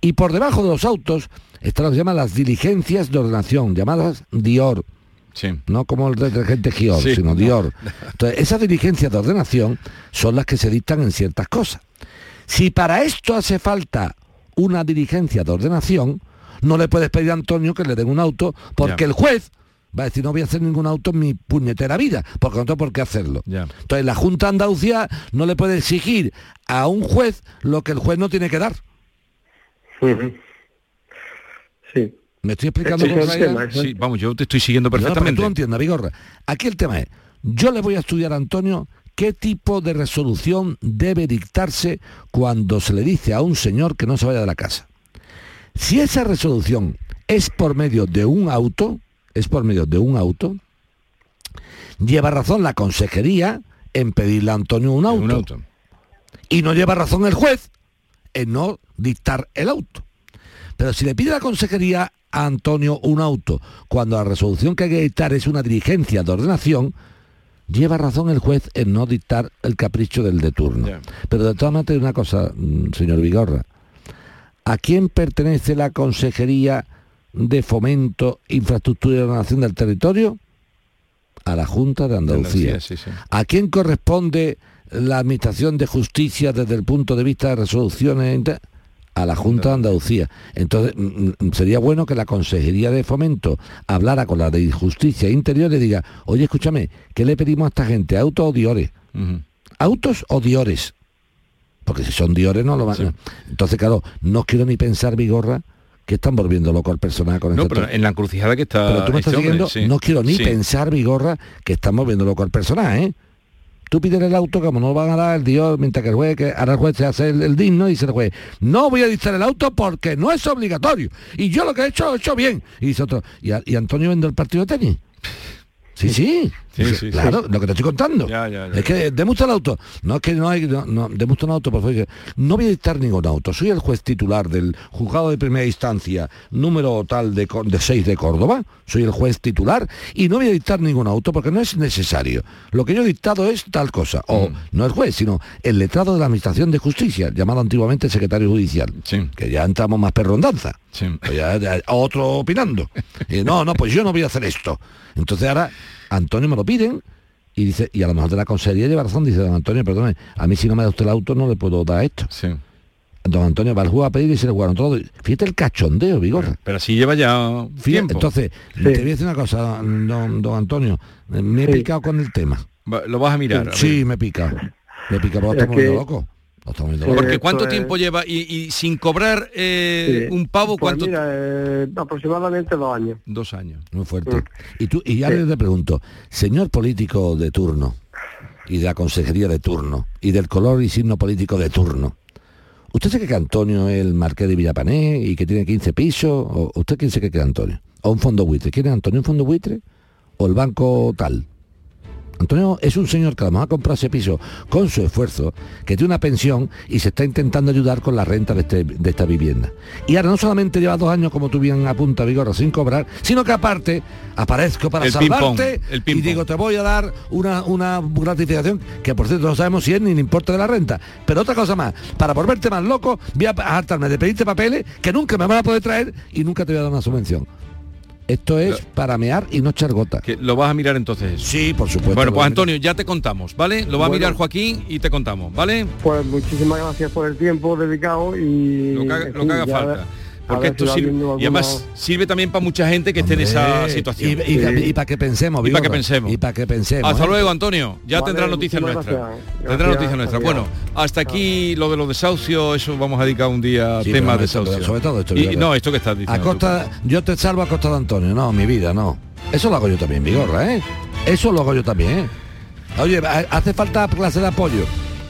Y por debajo de los autos están lo que se llaman las diligencias de ordenación, llamadas DIOR. No como el detergente Gior, Sí, sino no. Dior. Entonces, esas diligencias de ordenación son las que se dictan en ciertas cosas. Si para esto hace falta una diligencia de ordenación, no le puedes pedir a Antonio que le den un auto, porque el juez va a decir no voy a hacer ningún auto en mi puñetera vida, porque no tengo por qué hacerlo. Entonces la Junta de Andalucía no le puede exigir a un juez lo que el juez no tiene que dar. Sí. ¿Me estoy explicando Ese con Sí, vamos, yo te estoy siguiendo No, perfectamente. tú lo entiendas, Vigorra. Aquí el tema es, yo le voy a estudiar a Antonio qué tipo de resolución debe dictarse cuando se le dice a un señor que no se vaya de la casa. Si esa resolución es por medio de un auto, es por medio de un auto, lleva razón la consejería en pedirle a Antonio un auto. Y no lleva razón el juez en no dictar el auto. Pero si le pide la consejería a Antonio un auto, cuando la resolución que hay que dictar es una diligencia de ordenación, lleva razón el juez en no dictar el capricho del de turno. Pero de todas maneras, una cosa, mm, señor Vigorra. ¿A quién pertenece la Consejería de Fomento, Infraestructura y Ordenación del Territorio? A la Junta de Andalucía. Andalucía, sí, sí. ¿A quién corresponde la Administración de Justicia desde el punto de vista de resoluciones? A la Junta de Andalucía. Entonces, mm, mm, sería bueno que la Consejería de Fomento hablara con la de Justicia Interior y diga, oye, escúchame, ¿qué le pedimos a esta gente? ¿Autos o diores? ¿Autos o diores? Porque si son diores no lo van Entonces, claro, no quiero ni pensar, Vigorra, que están volviendo loco al personal con No, este pero en la encrucijada que está. pero tú me estás este hombre, siguiendo, sí. no quiero ni Sí. pensar, Vigorra, que estamos viendo loco al personaje, ¿eh? Tú pides el auto, como no lo van a dar el Dios, mientras que el juez, que ahora el juez se hace el, digno dice el juez, no voy a dictar el auto porque no es obligatorio. Y yo lo que he hecho, he hecho bien. Y dice otro, ¿y, y Antonio vende el partido de tenis? Sí, sí. Sí, Dice, sí, claro, sí. lo que te estoy contando. Ya, ya, ya. Es que deme usted el auto. No es que no hay, no, no, deme usted un auto, por favor. No voy a dictar ningún auto. Soy el juez titular del juzgado de primera instancia, número tal de, de 6 de Córdoba. Soy el juez titular y no voy a dictar ningún auto porque no es necesario. Lo que yo he dictado es tal cosa. O no el juez, sino el letrado de la Administración de Justicia, llamado antiguamente secretario judicial. Que ya entramos más perrondanza. Pues ya- ya- otro opinando. Y no, no, pues yo no voy a hacer esto. Entonces ahora Antonio me lo piden y dice, y a lo mejor de la consejería lleva razón, dice don Antonio, perdone, a mí si no me da usted el auto no le puedo dar esto. Don Antonio va al juego a pedir y se le jugaron todo. Fíjate el cachondeo, Vigorra. Pero así lleva ya Fíjate, tiempo. entonces, te voy a decir una cosa, don, don Antonio, me he Sí. picado con el tema. Lo vas a mirar. a Sí, me he picado. Me he picado, porque Es que- viendo Porque ¿cuánto tiempo lleva? Y, y sin cobrar eh, Sí. un pavo, Pues ¿cuánto? mira, eh, aproximadamente dos años. Dos años. Muy fuerte. Y tú, y ahora yo te pregunto, señor político de turno, y de la consejería de turno, y del color y signo político de turno, ¿usted se cree que Antonio es el marqués de Villapané y que tiene 15 pisos? ¿O usted quién se cree que es Antonio? ¿O un fondo buitre? ¿Quién es Antonio? ¿Un fondo buitre? ¿O el banco tal? Antonio es un señor que a lo mejor ha comprado ese piso con su esfuerzo, que tiene una pensión y se está intentando ayudar con la renta de, este- de esta vivienda. Y ahora no solamente lleva dos años, como tú bien apunta Vigorra, sin cobrar, sino que aparte aparezco para El salvarte el y digo, te voy a dar una, una gratificación, que por cierto no sabemos si es ni el importe de la renta. Pero otra cosa más, para volverte más loco, voy a hartarme de pedirte papeles que nunca me van a poder traer y nunca te voy a dar una subvención. Esto es para mear y no echar gota. Que lo vas a mirar entonces. Sí, por supuesto. Bueno, pues Antonio, ya te contamos, ¿vale? Lo va a mirar Joaquín y te contamos, ¿vale? Pues muchísimas gracias por el tiempo dedicado y... Lo que haga, lo que falta. A Porque ver esto sirve, y además sirve también para mucha gente que esté en esa Hombre, situación. Y, y- y para que pensemos, Y para que Vigorra, pensemos. Y para que pensemos. Hasta ¿eh? luego, Antonio. Ya Vale, tendrá noticias nuestras. Tendrá noticias nuestras. Bueno, hasta aquí lo de los desahucios, eso vamos a dedicar un día a Sí, temas pero de sobre- desahucio. sobre todo esto, Y, Vigorra. no, esto que estás A diciendo. tú. costa, yo te salvo a costa de Antonio. No, mi vida, no. Eso lo hago yo también, Vigorra, ¿eh? Eso lo hago yo también, ¿eh? Oye, hace falta clase de apoyo.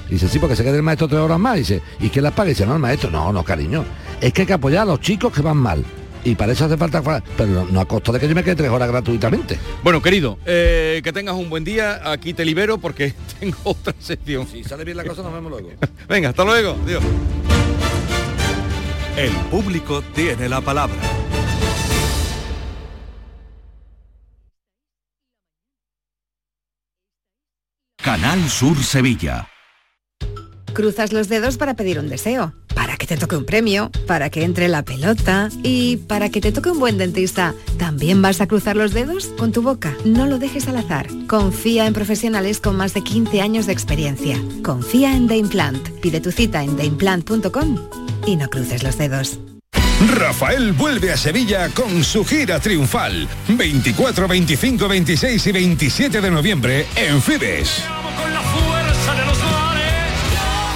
Dice, sí, porque se queda el maestro tres horas más. dice, ¿y quién las paga? dice, no, el maestro, no, no, cariño. Es que hay que apoyar a los chicos que van mal. Y para eso hace falta, pero no, a costo de que yo me quede tres horas gratuitamente. Bueno, querido, eh, que tengas un buen día. Aquí te libero porque tengo otra sección. Si sale bien la cosa, nos vemos luego. Venga, hasta luego. Adiós. El público tiene la palabra. Canal Sur Sevilla. Cruzas los dedos para pedir un deseo, para que te toque un premio, para que entre la pelota y para que te toque un buen dentista. ¿También vas a cruzar los dedos con tu boca? No lo dejes al azar. Confía en profesionales con más de 15 años de experiencia. Confía en The Implant. Pide tu cita en theimplant.com y no cruces los dedos. Rafael vuelve a Sevilla con su gira triunfal. 24, 25, 26 y 27 de noviembre en Fibes.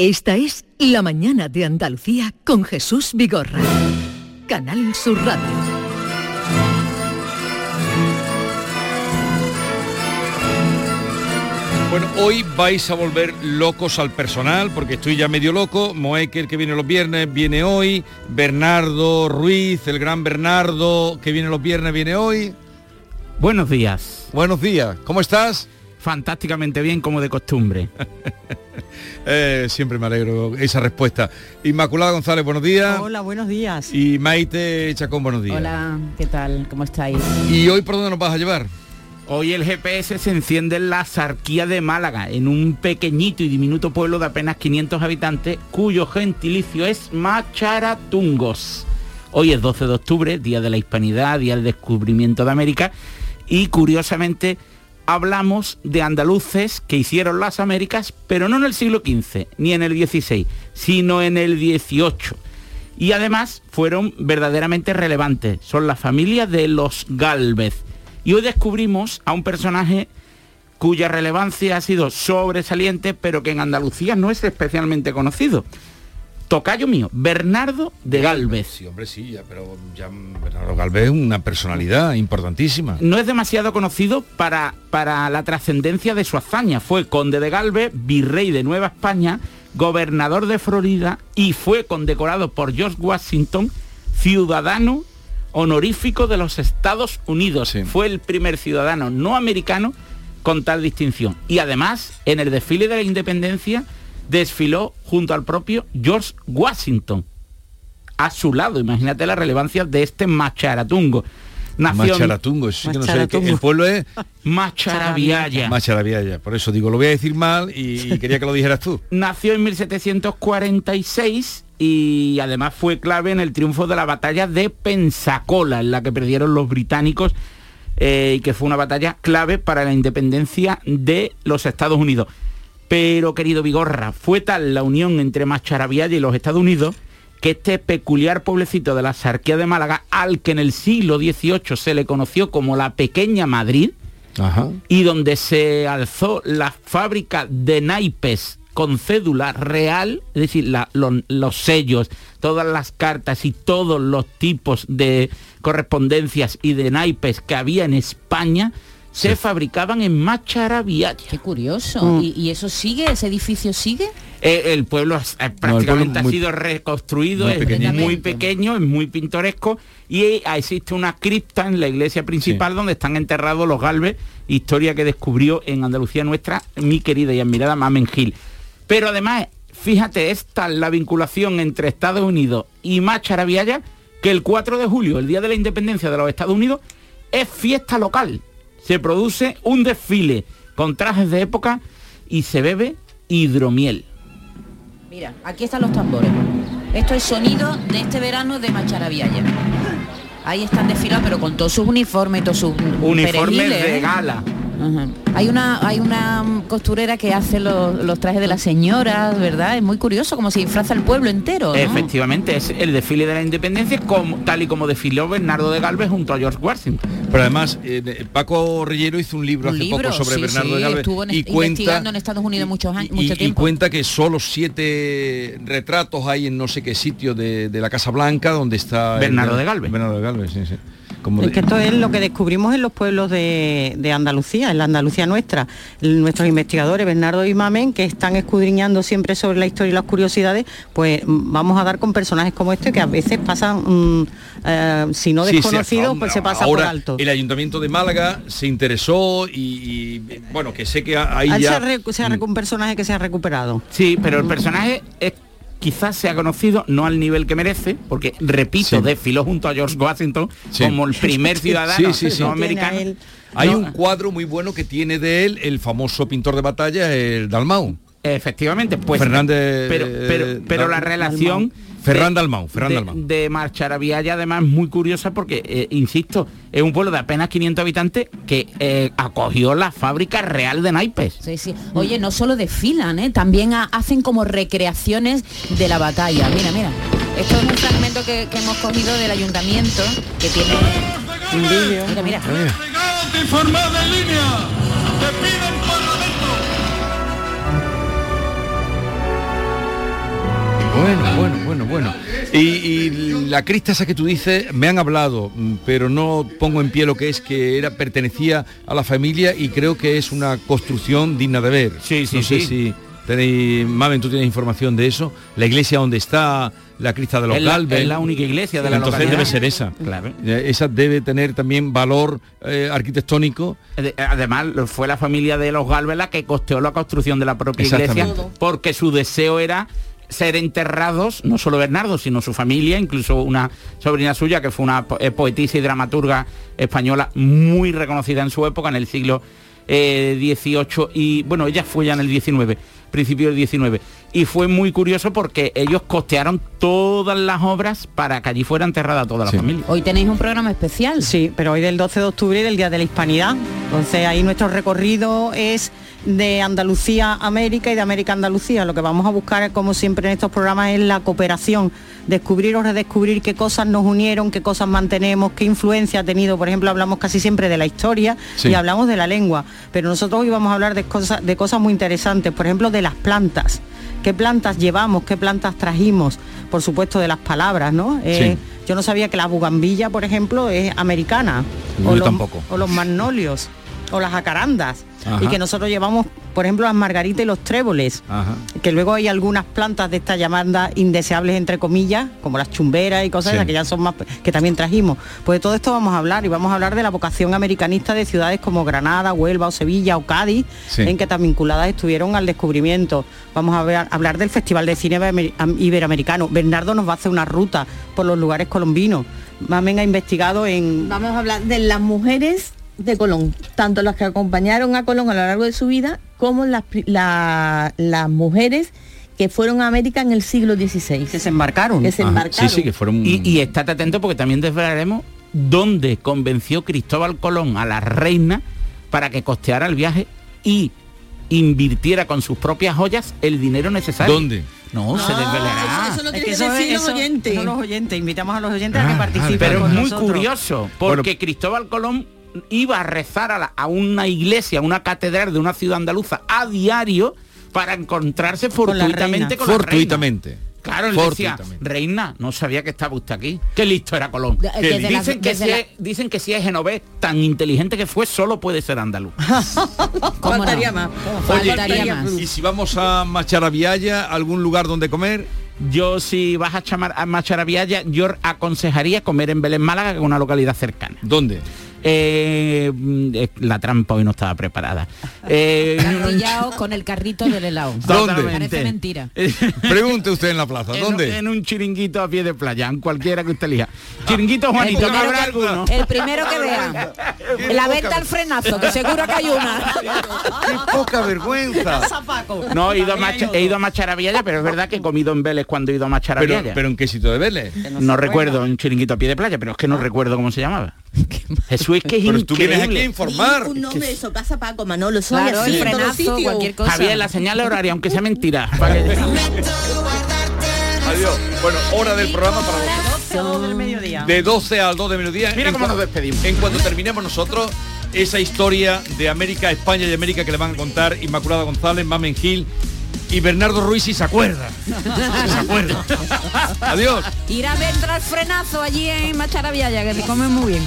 Esta es La mañana de Andalucía con Jesús Vigorra. Canal Sur Radio. Bueno, hoy vais a volver locos al personal porque estoy ya medio loco. Moekel que viene los viernes viene hoy. Bernardo Ruiz, el gran Bernardo que viene los viernes viene hoy. Buenos días. Buenos días. ¿Cómo estás? Fantásticamente bien como de costumbre. Eh, siempre me alegro esa respuesta. Inmaculada González, buenos días. Hola, buenos días. Y Maite Chacón, buenos días. Hola, ¿qué tal? ¿Cómo estáis? ¿Y hoy por dónde nos vas a llevar? Hoy el GPS se enciende en la Sarquía de Málaga, en un pequeñito y diminuto pueblo de apenas 500 habitantes, cuyo gentilicio es Macharatungos. Hoy es 12 de octubre, Día de la Hispanidad, Día del Descubrimiento de América, y curiosamente hablamos de andaluces que hicieron las Américas, pero no en el siglo XV ni en el XVI, sino en el XVIII. Y además fueron verdaderamente relevantes. Son la familia de los Galvez y hoy descubrimos a un personaje cuya relevancia ha sido sobresaliente, pero que en Andalucía no es especialmente conocido. Tocayo mío, Bernardo de Galvez. Sí, hombre, sí, pero ya Bernardo Galvez es una personalidad importantísima. No es demasiado conocido para, para la trascendencia de su hazaña. Fue conde de Galvez, virrey de Nueva España, gobernador de Florida y fue condecorado por George Washington, ciudadano honorífico de los Estados Unidos. Fue el primer ciudadano no americano con tal distinción. Y además, en el desfile de la independencia, desfiló junto al propio George Washington. A su lado, imagínate la relevancia de este macharatungo. Macharatungo, sí que no sé, el pueblo es Macharabiaya. Macharabiaya, por eso digo, lo voy a decir mal y quería que lo dijeras tú. Nació en 1746 y además fue clave en el triunfo de la batalla de Pensacola, en la que perdieron los británicos eh, y que fue una batalla clave para la independencia de los Estados Unidos. Pero, querido Vigorra, fue tal la unión entre Macharabiaya y los Estados Unidos que este peculiar pueblecito de la Sarquía de Málaga, al que en el siglo XVIII se le conoció como la Pequeña Madrid, y donde se alzó la fábrica de naipes con cédula real, es decir, los sellos, todas las cartas y todos los tipos de correspondencias y de naipes que había en España, se fabricaban en Macharabiaya. Qué curioso. Mm. ¿Y, eso sigue? ¿Ese edificio sigue? Eh, el pueblo prácticamente ha sido reconstruido, es muy pequeño, es muy pintoresco y existe una cripta en la iglesia principal donde están enterrados los galves, historia que descubrió en Andalucía nuestra mi querida y admirada Mamen Gil. Pero además, fíjate, esta la vinculación entre Estados Unidos y Macharabiaya, que el 4 de julio, el día de la independencia de los Estados Unidos, es fiesta local se produce un desfile con trajes de época y se bebe hidromiel. Mira, aquí están los tambores. Esto es sonido de este verano de Macharabiaya. Ahí están desfilados, pero con todos sus uniformes y todos sus Uniformes de ¿eh? Ajá. Hay una hay una costurera que hace los, los trajes de las señoras, ¿verdad? Es muy curioso, como se disfraza el pueblo entero. ¿no? Efectivamente, es el desfile de la independencia como, tal y como desfiló Bernardo de Galvez junto a George Washington. Pero además, eh, Paco Rellero hizo un libro Un hace libro, poco sobre sí, Bernardo sí, de Galvez estuvo en- y cuenta investigando en Estados Unidos muchos años, y, mucho y tiempo. cuenta que solo siete retratos hay en no sé qué sitio de, de la Casa Blanca donde está el- Bernardo de Galvez. Bernardo de Galvez, sí, sí. Como Es que esto es lo que descubrimos en los pueblos de, de Andalucía, en la Andalucía nuestra. Nuestros investigadores, Bernardo y Mamen, que están escudriñando siempre sobre la historia y las curiosidades, pues vamos a dar con personajes como este que a veces pasan, mm, eh, si no Sí, sí, desconocidos, pues se pasa ahora por alto. El Ayuntamiento de Málaga se interesó y, y, bueno, que sé que ahí Ah, se ya... ha se ha recu- un personaje que se ha recuperado. Sí, pero el personaje es quizás sea conocido no al nivel que merece, porque repito, Sí. desfiló junto a George Washington Sí. como el primer ciudadano Sí, sí, sí. no americano. Hay No, un cuadro muy bueno que tiene de él el famoso pintor de batalla, el Dalmau. Efectivamente, pues Fernández. pero pero pero la relación Ferran Dalmau, Ferran de, Dalmau. de Marcharavillaya además muy curiosa porque eh, insisto, es un pueblo de apenas 500 habitantes que eh, acogió la fábrica real de naipes. Sí, sí. Oye, no solo desfilan, ¿eh? también ha- hacen como recreaciones de la batalla. Mira, mira. Esto es un fragmento que, que hemos cogido del ayuntamiento que tiene un vídeo. Mira, mira. Bueno, bueno, bueno, bueno. Y, y la crista esa que tú dices, me han hablado, mm, pero no pongo en pie lo que es, que era pertenecía a la familia y creo que es una construcción digna de ver. Sí, sí, no sé sí. si tenéis, Mamen, tú tienes información de eso. La iglesia donde está la crista de los Es la- Galvez. es la única iglesia de la Entonces localidad. debe ser esa. Claro. Esa debe tener también valor eh, arquitectónico. Además, fue la familia de los Galvez la que costeó la construcción de la propia iglesia, porque su deseo era ser enterrados, no solo Bernardo, sino su familia, incluso una sobrina suya, que fue una eh, poetisa y dramaturga española muy reconocida en su época, en el siglo eh, XVIII, y bueno, ella fue ya en el XIX, principio del XIX. Y fue muy curioso porque ellos costearon todas las obras para que allí fuera enterrada toda la familia. Hoy tenéis un programa especial. Sí, pero hoy del 12 de octubre y del Día de la Hispanidad. Entonces ahí nuestro recorrido es de Andalucía a América y de América a Andalucía. Lo que vamos a buscar, como siempre en estos programas, es la cooperación, descubrir o redescubrir qué cosas nos unieron, qué cosas mantenemos, qué influencia ha tenido. Por ejemplo, hablamos casi siempre de la historia Sí. y hablamos de la lengua, pero nosotros hoy vamos a hablar de cosas, de cosas muy interesantes, por ejemplo, de las plantas. ¿Qué plantas llevamos? ¿Qué plantas trajimos? Por supuesto, de las palabras, ¿no? Eh, Yo no sabía que la bugambilla, por ejemplo, es americana. Yo o los, tampoco. O los magnolios. O las jacarandas. Ajá. Y que nosotros llevamos, por ejemplo, las margaritas y los tréboles. Ajá. Que luego hay algunas plantas de estas llamadas indeseables, entre comillas, como las chumberas y cosas Sí. esas que ya son más, que también trajimos. Pues de todo esto vamos a hablar y vamos a hablar de la vocación americanista de ciudades como Granada, Huelva o Sevilla o Cádiz, Sí. en que tan vinculadas estuvieron al descubrimiento. Vamos a ver- hablar del Festival de Cine Iber- Iberoamericano. Bernardo nos va a hacer una ruta por los lugares colombinos. Mamen ha investigado en... Vamos a hablar de las mujeres de Colón, tanto las que acompañaron a Colón a lo largo de su vida, como las, la- las mujeres que fueron a América en el siglo XVI. Que se embarcaron. Que se embarcaron. fueron... Y, y estate atento porque también desvelaremos dónde convenció Cristóbal Colón a la reina para que costeara el viaje y invirtiera con sus propias joyas el dinero necesario. ¿Dónde? No, se desvelará. Es tienen que eso decir los eso- oyentes. eso los oyentes. Invitamos a los oyentes a que Ah, participen Pero con es muy nosotros. curioso, porque Cristóbal Colón iba a rezar a, la- a una iglesia, a una catedral de una ciudad andaluza a diario para encontrarse la fortuitamente reina. con la, reina. Fortuitamente. Claro, él decía, Fortuitamente. reina, no sabía que estaba usted aquí. Qué listo era Colón. De- Que desde la- dicen, que si la- es, dicen que si es genovés, tan inteligente que fue, solo puede ser andaluz. Faltaría más. Oye, Faltaría más. y si vamos a Macharaviaya, algún lugar donde comer, Yo si vas a, chamar, a Macharaviaya, yo aconsejaría comer en Belén Málaga, que es una localidad cercana. ¿dónde? Eh, mm, eh, la trampa hoy no estaba preparada. Eh, con el carrito del helado. ¿Dónde? Parece mentira. Pregunte usted en la plaza, en, ¿dónde? en un chiringuito a pie de playa, en cualquiera que usted elija. Chiringuito Juanito, El ¿no habrá primero alguno? El primero que vea. La venta al frenazo, que seguro que hay una. ¡Qué poca vergüenza! No, he ido, a he ido a pero es verdad que he comido en Vélez cuando he ido a Macharavillaya. Pero, pero ¿en qué sitio de Vélez? no recuerdo, un chiringuito a pie de playa, pero es que no recuerdo cómo se llamaba. Es que es Pero tú vienes aquí a increíble. informar. Un nombre de eso, casa Paco, Manolo, soy Claro, así el frenazo, cualquier cosa. Javier, la señal horaria, aunque sea mentira. que- Adiós. Bueno, hora del programa para vosotros. del mediodía. De 12 al 2 de mediodía. Mira En cómo nos despedimos. En cuanto terminemos nosotros, esa historia de América, España y América que le van a contar Inmaculada González, Mamen Gil y Bernardo Ruiz si se acuerda. Si se acuerda. Adiós. Ir a vender al frenazo allí en Macharavillaya, que se come muy bien.